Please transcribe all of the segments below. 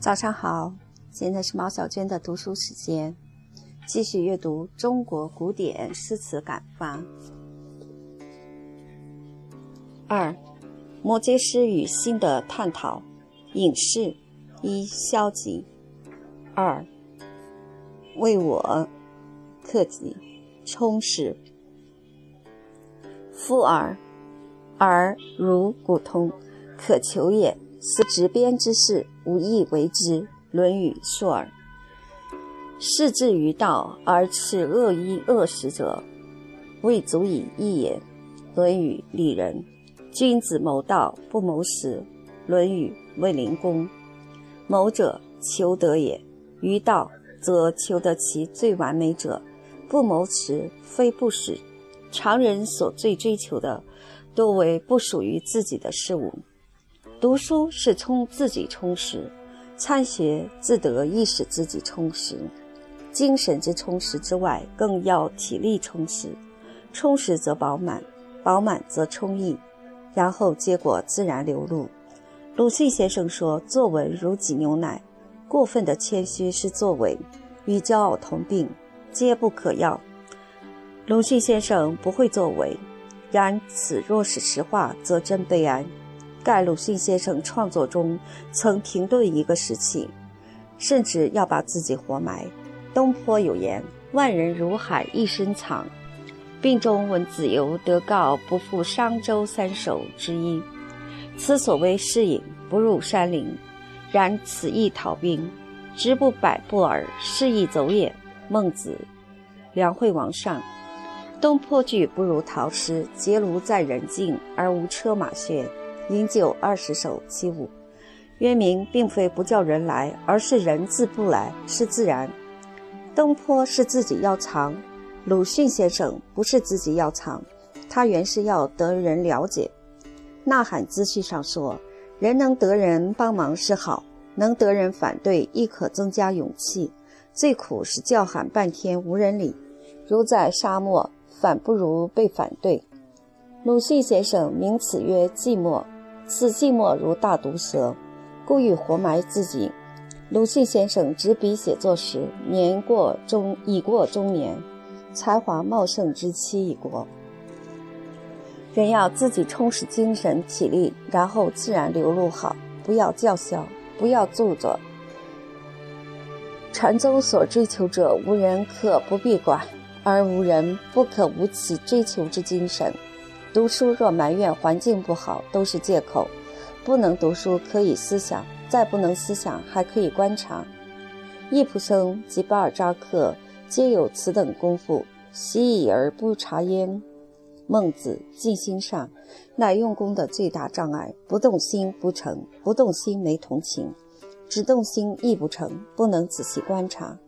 早上好，现在是毛小娟的读书时间，继续阅读中国古典诗词感发。二，摩诘诗与新的探讨。隐士一，消极；二，为我克己，充实。夫耳，耳如古通，可求也。思执鞭之事，无益为之。《论语·述耳》。视至于道而斥恶衣恶食者，未足以义也。《论语·里仁》。君子谋道不谋食。《论语·卫灵公》。谋者，求得也。于道，则求得其最完美者。不谋食，非不食。常人所最追求的，多为不属于自己的事物。读书是充自己充实，参学自得亦使自己充实。精神之充实之外，更要体力充实。充实则饱满，饱满则充溢，然后结果自然流露。鲁迅先生说：“作文如挤牛奶，过分的谦虚是作为，与骄傲同病，皆不可要。”鲁迅先生不会作为，然此若是实话，则真悲哀。盖鲁迅先生创作中曾停顿一个时期，甚至要把自己活埋。东坡有言：“万人如海一身藏，病中闻子由得告不负商周三首之一。”此所谓适隐，不入山林。然此亦逃兵，直不百步耳，是亦走也。孟子，梁惠王上。东坡句不如陶诗，结庐在人境，而无车马喧。饮酒二十首其五，渊明并非不叫人来，而是人自不来，是自然。东坡是自己要藏，鲁迅先生不是自己要藏，他原是要得人了解。呐喊资序上说，人能得人帮忙是好，能得人反对亦可增加勇气。最苦是叫喊半天无人理，如在沙漠，反不如被反对。鲁迅先生名此曰寂寞。此寂寞如大毒蛇，故意活埋自己。鲁迅先生执笔写作时，年过中已过中年，才华茂盛之期已过。人要自己充实精神体力，然后自然流露好，不要叫嚣，不要做作。禅宗所追求者，无人可不必管，而无人不可无其追求之精神。读书若埋怨环境不好，都是借口。不能读书可以思想，再不能思想还可以观察。易卜生及巴尔扎克皆有此等功夫，习以而不察焉。孟子尽心上，乃用功的最大障碍。不动心不成，不动心没同情，只动心亦不成，不能仔细观察。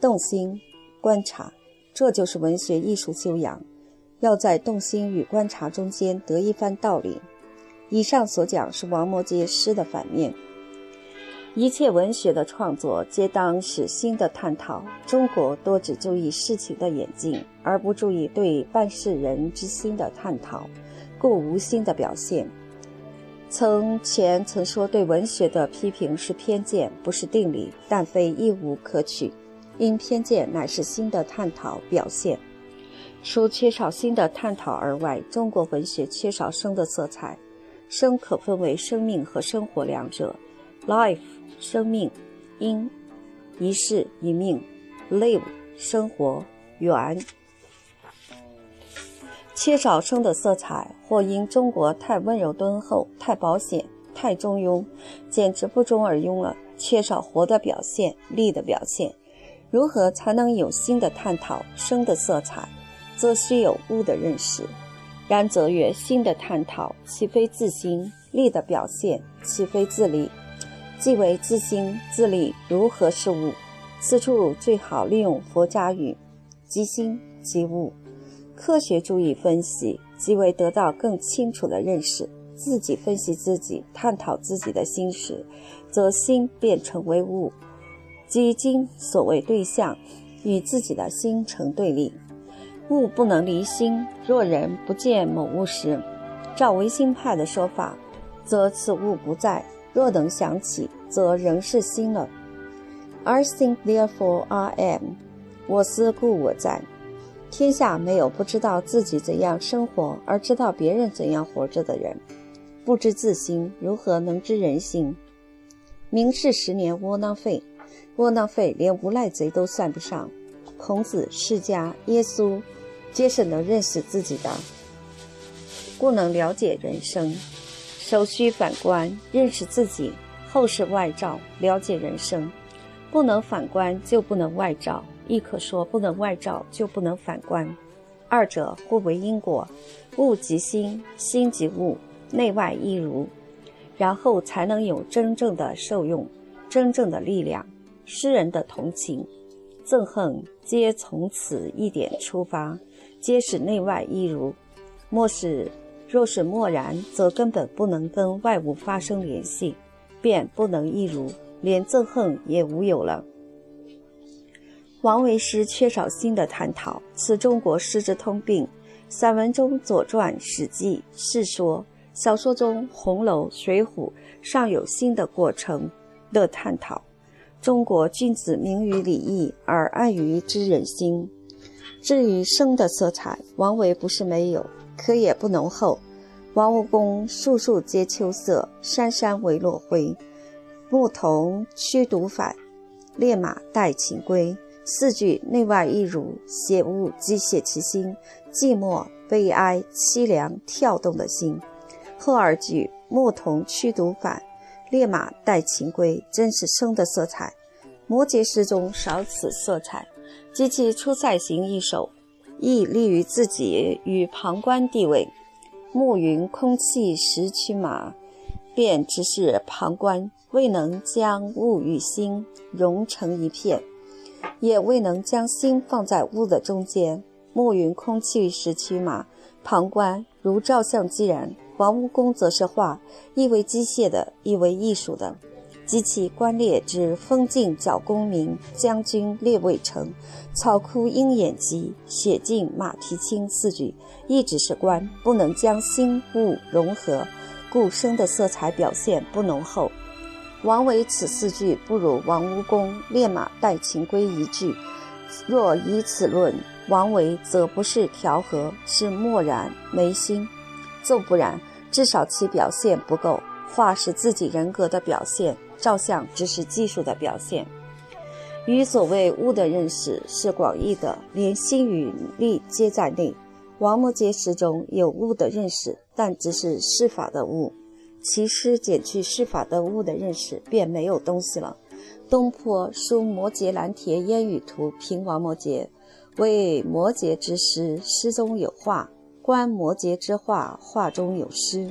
动心观察，这就是文学艺术修养。要在动心与观察中间得一番道理。以上所讲是王摩诘诗的反面。一切文学的创作皆当使心的探讨。中国多只注意事情的演进，而不注意对办事人之心的探讨，故无心的表现。从前曾说对文学的批评是偏见，不是定理，但非一无可取，因偏见乃是心的探讨表现。除缺少新的探讨而外，中国文学缺少生的色彩。生可分为生命和生活两者。life 生命，因一世一命；live 生活，缘。缺少生的色彩，或因中国太温柔敦厚、太保险、太中庸，简直不中而庸了。缺少活的表现、力的表现。如何才能有新的探讨、生的色彩？则需有物的认识，然则曰：心的探讨，岂非自心力的表现？岂非自力？既为自心自力，如何是物？此处最好利用佛家语：即心即物。科学注意分析，即为得到更清楚的认识。自己分析自己，探讨自己的心时，则心便成为物，即今所谓对象，与自己的心成对立。物不能离心，若人不见某物时，照唯心派的说法，则此物不在，若能想起，则仍是心了。I think therefore I am。我思故我在。天下没有不知道自己怎样生活而知道别人怎样活着的人。不知自心，如何能知人心？明世十年窝囊废，窝囊废连无赖贼都算不上。孔子、释迦、耶稣，皆是能认识自己的，故能了解人生。首需反观认识自己，后是外照了解人生。不能反观就不能外照，亦可说不能外照就不能反观。二者互为因果，物即心，心即物。内外一如，然后才能有真正的受用，真正的力量。诗人的同情、憎恨，皆从此一点出发，皆使内外一如。莫是，若是漠然，则根本不能跟外物发生联系，便不能一如，连憎恨也无有了。王维诗缺少新的探讨，此中国诗之通病。散文中《左传》《史记》《世说》。小说中，《红楼》《水浒》尚有新的过程的探讨。中国君子明于礼义，而暗于知人心。至于生的色彩，王维不是没有，可也不浓厚。王屋宫树树皆秋色，山山唯落晖。牧童驱犊返，猎马带禽归。四句内外一如，写物即写其心，寂寞、悲哀、凄凉、跳动的心。后二句“牧童驱犊返，烈马带秦归”，真是生的色彩。摩诘诗中少此色彩，及其出塞行一首，亦立于自己与旁观地位。暮云空气十驱马，便只是旁观，未能将物与心融成一片，也未能将心放在物的中间。暮云空气十驱马，旁观如照相机然。王屋宫则是画，亦为机械的，亦为艺术的。及其观列之风镜角功名，将军列位成，草枯鹰眼疾，写尽马蹄轻四句，亦只是观，不能将心物融合，故生的色彩表现不浓厚。王维此四句不如王屋宫烈马带秦归一句。若以此论，王维则不是调和，是漠然没心。纵不然，至少其表现不够。画是自己人格的表现，照相只是技术的表现。与所谓物的认识是广义的，连心与力皆在内。王摩诘诗中有物的认识，但只是事法的物。其诗减去事法的物的认识，便没有东西了。东坡书《摩诘蓝田烟雨图》评王摩诘，为摩诘之诗，诗中有画。观摩诘之画，画中有诗。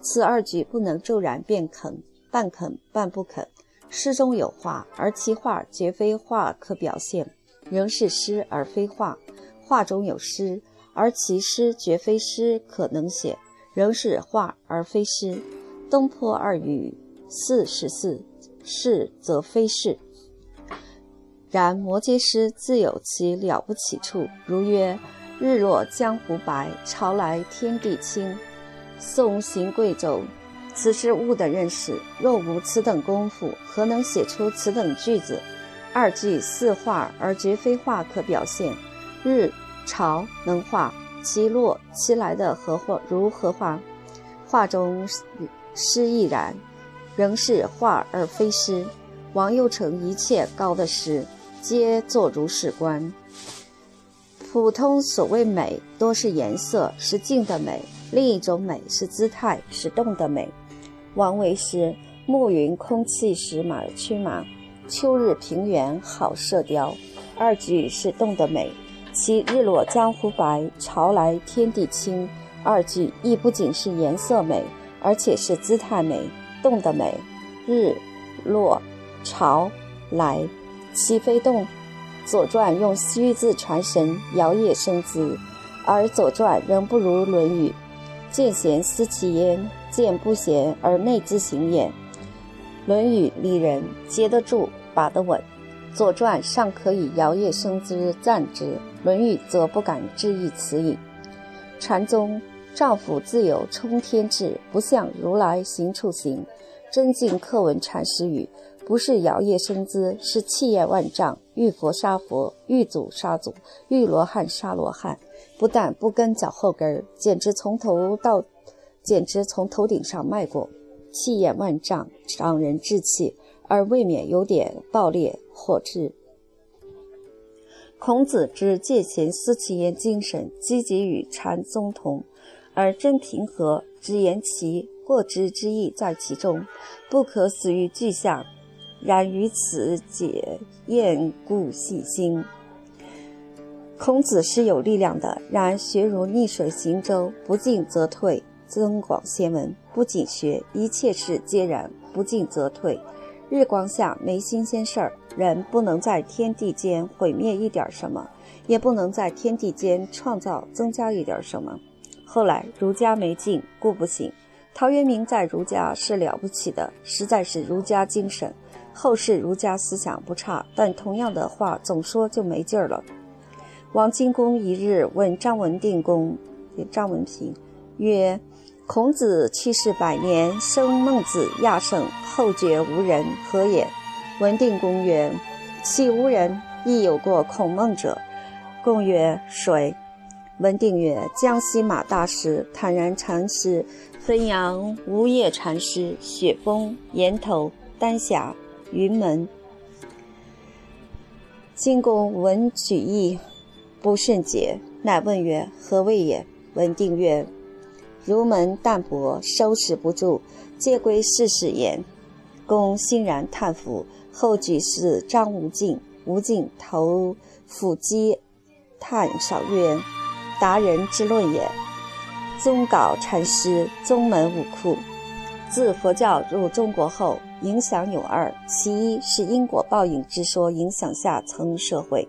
此二句不能骤然变肯，半肯半不肯。诗中有画，而其画绝非画可表现，仍是诗而非画；画中有诗，而其诗绝非诗可能写，仍是画而非诗。东坡二语四十四，是则非是。然摩诘诗自有其了不起处，如曰。日落江湖白，潮来天地清。送行贵州，此是物的认识。若无此等功夫，何能写出此等句子？二句似画，而绝非画可表现。日、潮能画，其落、其来的何画如何画？画中诗亦然，仍是画而非诗。王右丞一切高的诗，皆作如是观。普通所谓美，多是颜色，是静的美；另一种美是姿态，是动的美。王维诗：暮云空气时马儿驱马，秋日平原好射雕。二句是动的美，其日落江湖白，潮来天地清。二句亦不仅是颜色美，而且是姿态美，动的美。日、落、潮、来，岂非动？《左传》用虚字传神，摇曳生姿，而《左传》仍不如《论语》。见贤思齐焉，见不贤而内自省也。《论语》里人接得住，把得稳，《左传》尚可以摇曳生姿赞之，《论语》则不敢置疑此矣。禅宗丈夫自有冲天志，不向如来行处行。真境课文禅师语，不是摇曳生姿，是气焰万丈。遇佛杀佛，遇祖杀祖，遇罗汉杀罗汉。不但不跟脚后跟儿，简直从头到，简直从头顶上迈过，气焰万丈，让人志气，而未免有点暴烈或至。孔子之戒贤思齐焉精神，积极与禅宗同，而真平和之言其过之之意在其中，不可死于具象。然于此解验故细心。孔子是有力量的，然学如逆水行舟，不进则退。增广贤文，不仅学，一切事皆然，不进则退。日光下没新鲜事儿，人不能在天地间毁灭一点什么，也不能在天地间创造增加一点什么。后来儒家没进，故不行。陶渊明在儒家是了不起的，实在是儒家精神。后世儒家思想不差，但同样的话总说就没劲儿了。王荆公一日问张文定公，张文平曰。孔子去世百年，生孟子、亚圣，后觉无人，何也？文定公曰：“岂无人？亦有过孔孟者。”公曰：“谁？”文定曰：“江西马大师、坦然禅师、汾阳无业禅师、雪峰、岩头、丹霞、云门。”荆公闻举义，不甚解，乃问曰：“何谓也？”文定曰：儒门淡薄，收拾不住，皆归世事言。公欣然叹服。后举事张无尽，无尽投腹击叹少曰：“达人之论也。”宗杲禅师，宗门武库。自佛教入中国后，影响有二：其一是因果报应之说影响下层社会，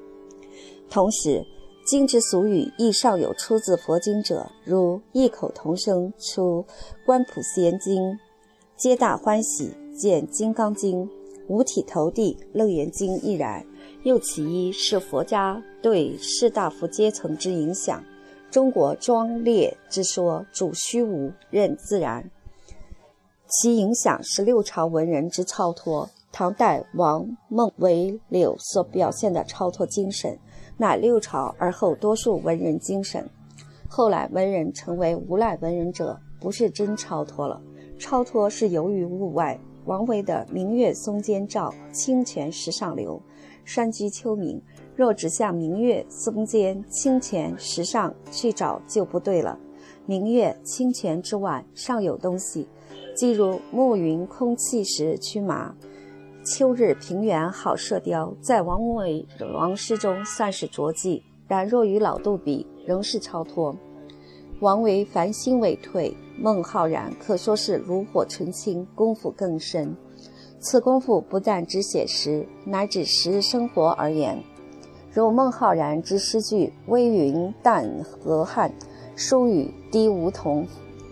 同时。经之俗语亦尚有出自佛经者，如异口同声出《观普贤经》，皆大欢喜；见《金刚经》，五体投地；《楞严经》亦然。又其一是佛家对士大夫阶层之影响。中国庄烈之说主虚无，任自然，其影响是六朝文人之超脱。唐代王孟韦柳所表现的超脱精神。乃六朝而后多数文人精神，后来文人成为无赖文人者，不是真超脱了，超脱是由于物外。王维的“明月松间照，清泉石上流”，山居秋暝，若只向明月松间、清泉石上去找就不对了。明月、清泉之外尚有东西，即如暮云空气时驱马。秋日平原好射雕，在王维王诗中算是拙记，然若与老杜比，仍是超脱。王维凡心未退，孟浩然可说是炉火纯青，功夫更深。此功夫不但只写实，乃指实生活而言。如孟浩然之诗句“微云淡河汉，疏雨滴梧桐”，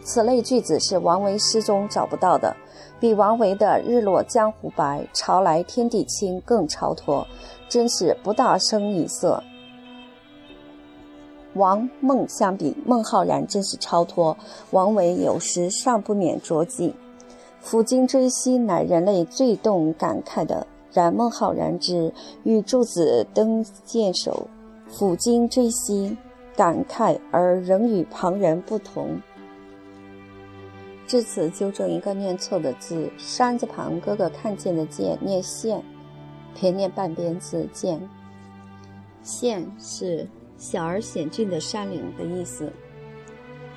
此类句子是王维诗中找不到的。比王维的“日落江湖白，潮来天地清”更超脱，真是不大生一色。王孟相比，孟浩然真是超脱，王维有时尚不免着迹。抚今追昔，乃人类最动感慨的；然孟浩然之与柱子登剑首，抚今追昔，感慨而仍与旁人不同。至此，纠正一个念错的字，山字旁哥哥看见的见念县，别念半边字见。县是小而险峻的山岭的意思。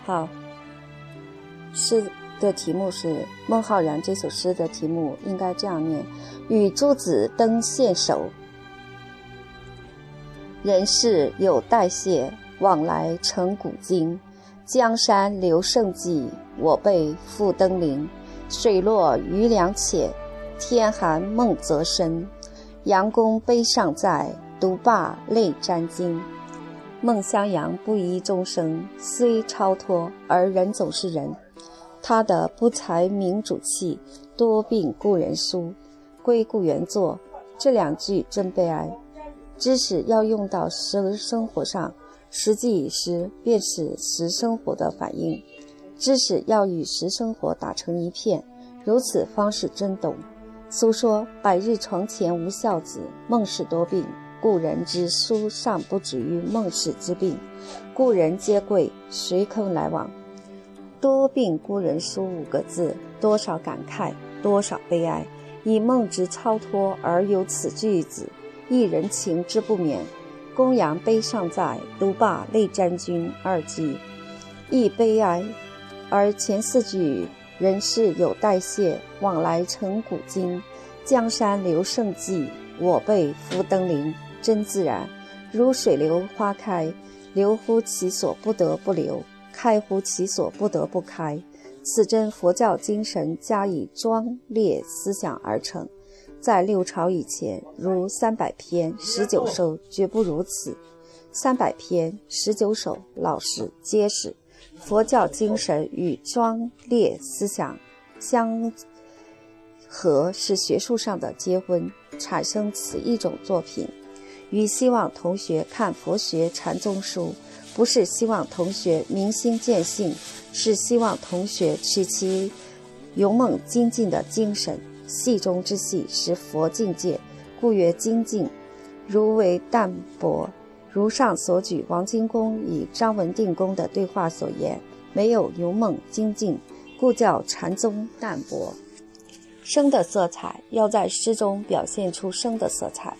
好，诗的题目是孟浩然这首诗的题目应该这样念：与诸子登县首，人事有代谢，往来成古今。江山留胜迹，我辈复登临。水落鱼梁浅，天寒梦泽深。杨公碑尚在，独霸泪沾襟。孟襄阳不疑终生，虽超脱，而人总是人。他的不才明主气，多病故人疏，归故原作。这两句真悲哀。知识要用到生生活上。实际以诗，便是实生活的反应。知识要与实生活打成一片，如此方是真懂。苏说“百日床前无孝子，孟氏多病”，故人之书尚不止于孟氏之病。故人皆贵，谁肯来往？多病故人书五个字，多少感慨，多少悲哀。以孟之超脱而有此句子，一人情之不免。公羊悲尚在，独霸泪沾君二句，亦悲哀。而前四句人事有代谢，往来成古今。江山留胜迹，我辈复登临。真自然，如水流花开，流乎其所不得不流，开乎其所不得不开。此真佛教精神加以庄烈思想而成，在六朝以前，如三百篇、十九首绝不如此。三百篇、十九首老实结实，佛教精神与庄列思想相合，是学术上的结婚，产生此一种作品。与希望同学看佛学禅宗书，不是希望同学明心见性。是希望同学取其勇猛精进的精神，戏中之戏是佛境界，故曰精进。如为淡泊，如上所举王金公与张文定公的对话所言，没有勇猛精进，故叫禅宗淡泊。生的色彩要在诗中表现出生的色彩。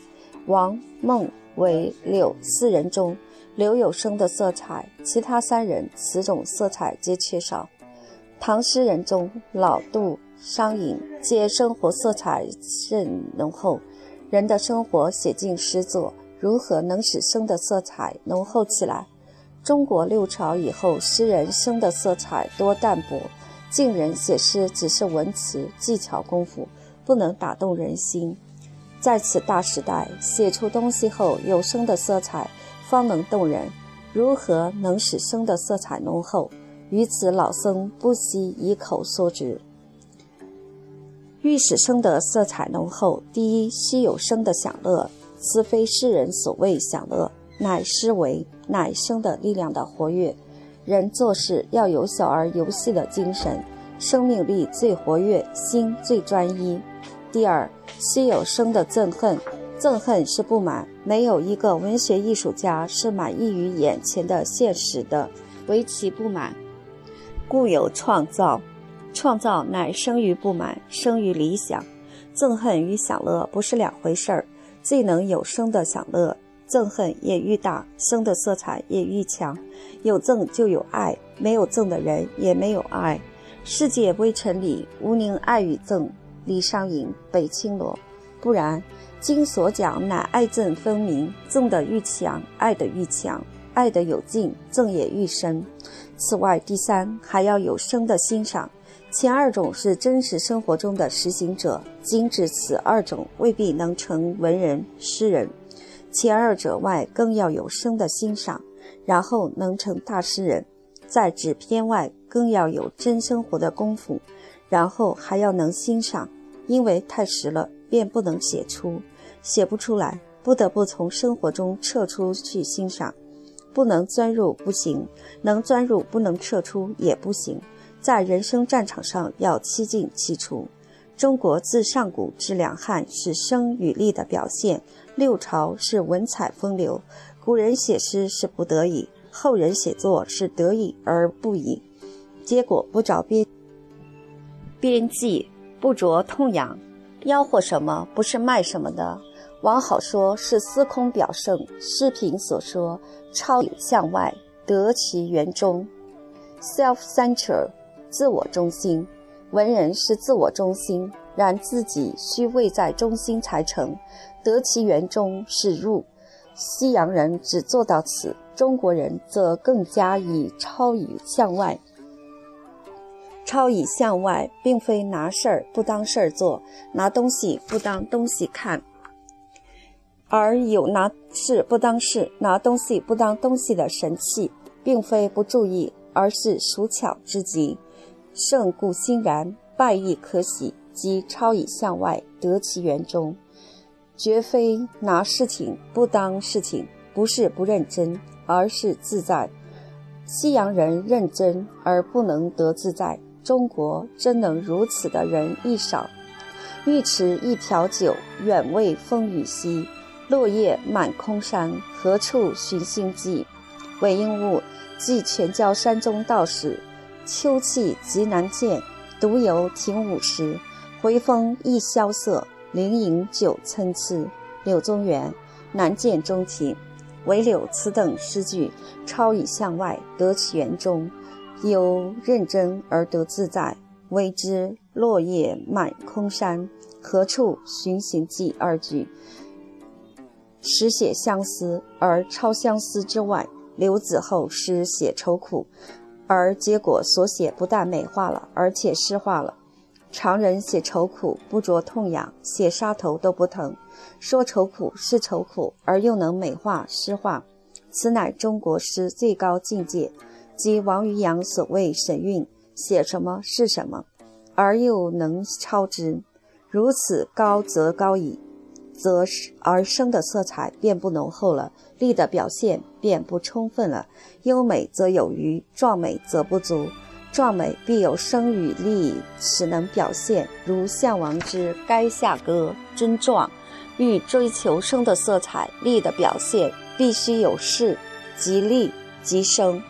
王孟为柳四人中。刘有生的色彩，其他三人此种色彩皆缺少。唐诗人中，老杜、商隐皆生活色彩甚浓厚。人的生活写进诗作，如何能使生的色彩浓厚起来？中国六朝以后，诗人生的色彩多淡薄，晋人写诗只是文辞技巧功夫，不能打动人心。在此大时代，写出东西后有生的色彩。方能动人，如何能使生的色彩浓厚？于此老僧不惜以口说之。欲使生的色彩浓厚，第一须有生的享乐。此非世人所谓享乐，乃思维，乃生的力量的活跃。人做事要有小儿游戏的精神，生命力最活跃，心最专一。第二，须有生的憎恨。憎恨是不满，没有一个文学艺术家是满意于眼前的现实的，唯其不满，故有创造。创造乃生于不满，生于理想。憎恨与享乐不是两回事儿，既能有生的享乐，憎恨也愈大，生的色彩也愈强。有憎就有爱，没有憎的人也没有爱。世界微尘里，无宁爱与憎，李商隐、北青罗。不然。今所讲乃爱憎分明，憎的愈强，爱的愈强；爱的有劲，憎也愈深。此外，第三还要有生的欣赏。前二种是真实生活中的实行者，今指此二种未必能成文人诗人。前二者外，更要有生的欣赏，然后能成大诗人。在纸篇外，更要有真生活的功夫，然后还要能欣赏，因为太实了，便不能写出。写不出来，不得不从生活中撤出去欣赏，不能钻入不行，能钻入不能撤出也不行。在人生战场上要七进七出。中国自上古至两汉是生与力的表现，六朝是文采风流。古人写诗是不得已，后人写作是得已而不已。结果不着边边际，不着痛痒，吆喝什么不是卖什么的。往好说是司空表圣，诗评所说超向外得其源中，self-centered，自我中心。文人是自我中心，然自己须位在中心才成。得其源中是入。西洋人只做到此，中国人则更加以超以向外。超以向外，并非拿事儿不当事儿做，拿东西不当东西看。而有拿事不当事、拿东西不当东西的神气，并非不注意，而是属巧之极。胜故欣然，败亦可喜，即超以向外，得其源中，绝非拿事情不当事情，不是不认真，而是自在。西洋人认真而不能得自在，中国真能如此的人亦少。欲持一瓢酒，远未风雨夕。落叶满空山，何处寻心迹？韦应物，寄全椒山中道士。秋气极难见，独游停舞时。回风亦萧瑟，灵饮酒参差。柳宗元，难见钟情。唯柳此等诗句，超以向外，得其源中，有认真而得自在。谓之落叶满空山，何处寻行迹？二句，实写相思，而超相思之外。刘子厚诗写愁苦，而结果所写不但美化了，而且诗化了。常人写愁苦不着痛痒，写杀头都不疼，说愁苦是愁苦，而又能美化诗化，此乃中国诗最高境界。即王渔洋所谓神韵。写什么是什么，而又能超之，如此高则高矣，则而生的色彩便不浓厚了，力的表现便不充分了。优美则有余，壮美则不足。壮美必有生与力，使能表现。如项王之《垓下歌》，真壮。欲追求生的色彩、力的表现，必须有势，即力即生。